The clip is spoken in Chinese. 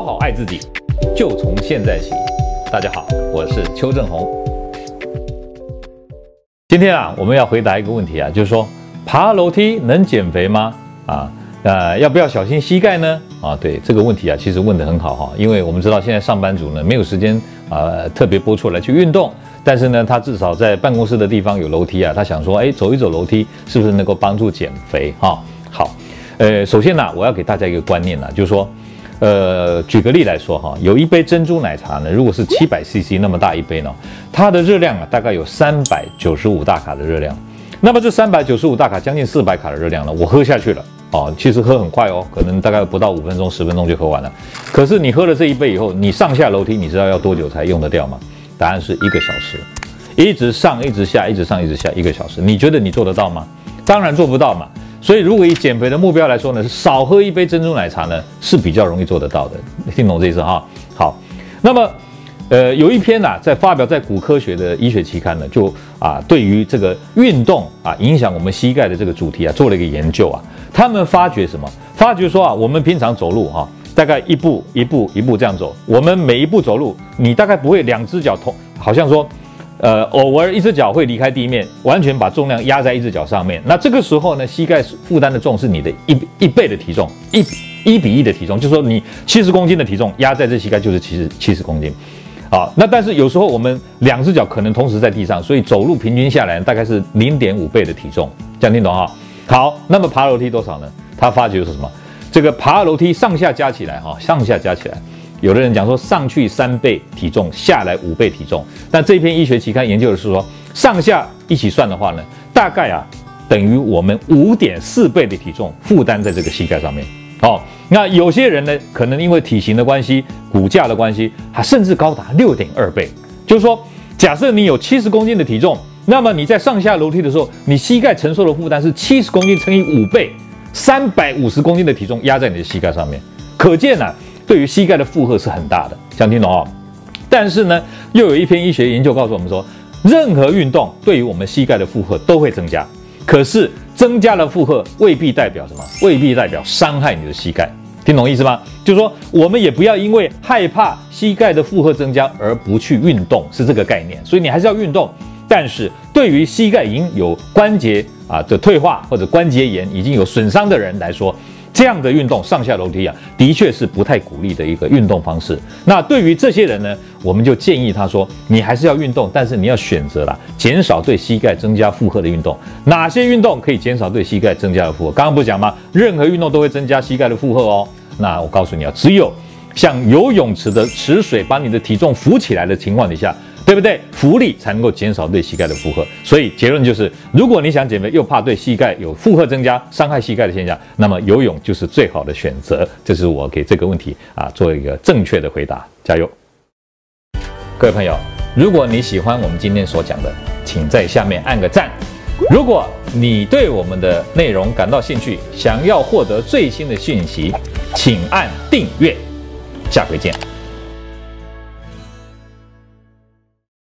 好好爱自己，就从现在起。大家好，我是邱正红。今天啊，我们要回答一个问题啊，就是说爬楼梯能减肥吗？啊，呃，要不要小心膝盖呢？啊，对这个问题啊，其实问得很好哈，因为我们知道现在上班族呢没有时间啊特别拨出来去运动，但是呢，他至少在办公室的地方有楼梯啊，他想说，哎，走一走楼梯是不是能够帮助减肥？哈，好。呃，首先呢，我要给大家一个观念呢，就是说，呃，举个例来说哈，有一杯珍珠奶茶呢，如果是七百 CC 那么大一杯呢，它的热量啊大概有三百九十五大卡的热量，那么这三百九十五大卡将近四百卡的热量呢，我喝下去了哦，其实喝很快哦，可能大概不到五分钟十分钟就喝完了。可是你喝了这一杯以后，你上下楼梯，你知道要多久才用得掉吗？答案是一个小时，一直上一直下，一直上一直下，一个小时，你觉得你做得到吗？当然做不到嘛。所以，如果以减肥的目标来说呢，是少喝一杯珍珠奶茶呢，是比较容易做得到的。听懂这意思哈？好，那么，呃，有一篇呢、在发表在《骨科学》的医学期刊呢，就啊，对于这个运动啊影响我们膝盖的这个主题啊，做了一个研究啊。他们发觉什么？发觉说啊，我们平常走路哈、大概一步一步一步这样走，我们每一步走路，你大概不会两只脚同，好像说。呃，偶尔一只脚会离开地面，完全把重量压在一只脚上面。那这个时候呢，膝盖负担的重是你的一一倍的体重，一一比一的体重，就是说你七十公斤的体重压在这膝盖就是七十七十公斤。好，那但是有时候我们两只脚可能同时在地上，所以走路平均下来大概是零点五倍的体重，这样听懂哈？好，那么爬楼梯多少呢？他发觉是什么？这个爬楼梯上下加起来哈，上下加起来。有的人讲说，上去三倍体重，下来五倍体重。但这篇医学期刊研究的是说，上下一起算的话呢，大概啊等于我们五点四倍的体重负担在这个膝盖上面。哦，那有些人呢，可能因为体型的关系、骨架的关系，还甚至高达六点二倍。就是说，假设你有七十公斤的体重，那么你在上下楼梯的时候，你膝盖承受的负担是七十公斤乘以五倍，三百五十公斤的体重压在你的膝盖上面。可见呢、对于膝盖的负荷是很大的，想听懂哦？但是呢，又有一篇医学研究告诉我们说，任何运动对于我们膝盖的负荷都会增加。可是增加了负荷未必代表什么？未必代表伤害你的膝盖。听懂意思吗？就是说，我们也不要因为害怕膝盖的负荷增加而不去运动，是这个概念。所以你还是要运动。但是对于膝盖已经有关节啊的退化或者关节炎已经有损伤的人来说，这样的运动上下楼梯啊，的确是不太鼓励的一个运动方式。那对于这些人呢，我们就建议他说，你还是要运动，但是你要选择啦，减少对膝盖增加负荷的运动。哪些运动可以减少对膝盖增加的负荷？刚刚不讲吗？任何运动都会增加膝盖的负荷哦。那我告诉你啊，只有像游泳池的池水把你的体重浮起来的情况底下。对不对？浮力才能够减少对膝盖的负荷，所以结论就是，如果你想减肥又怕对膝盖有负荷增加、伤害膝盖的现象，那么游泳就是最好的选择。这是我给这个问题啊做一个正确的回答。加油！各位朋友，如果你喜欢我们今天所讲的，请在下面按个赞。如果你对我们的内容感到兴趣，想要获得最新的讯息，请按订阅。下回见。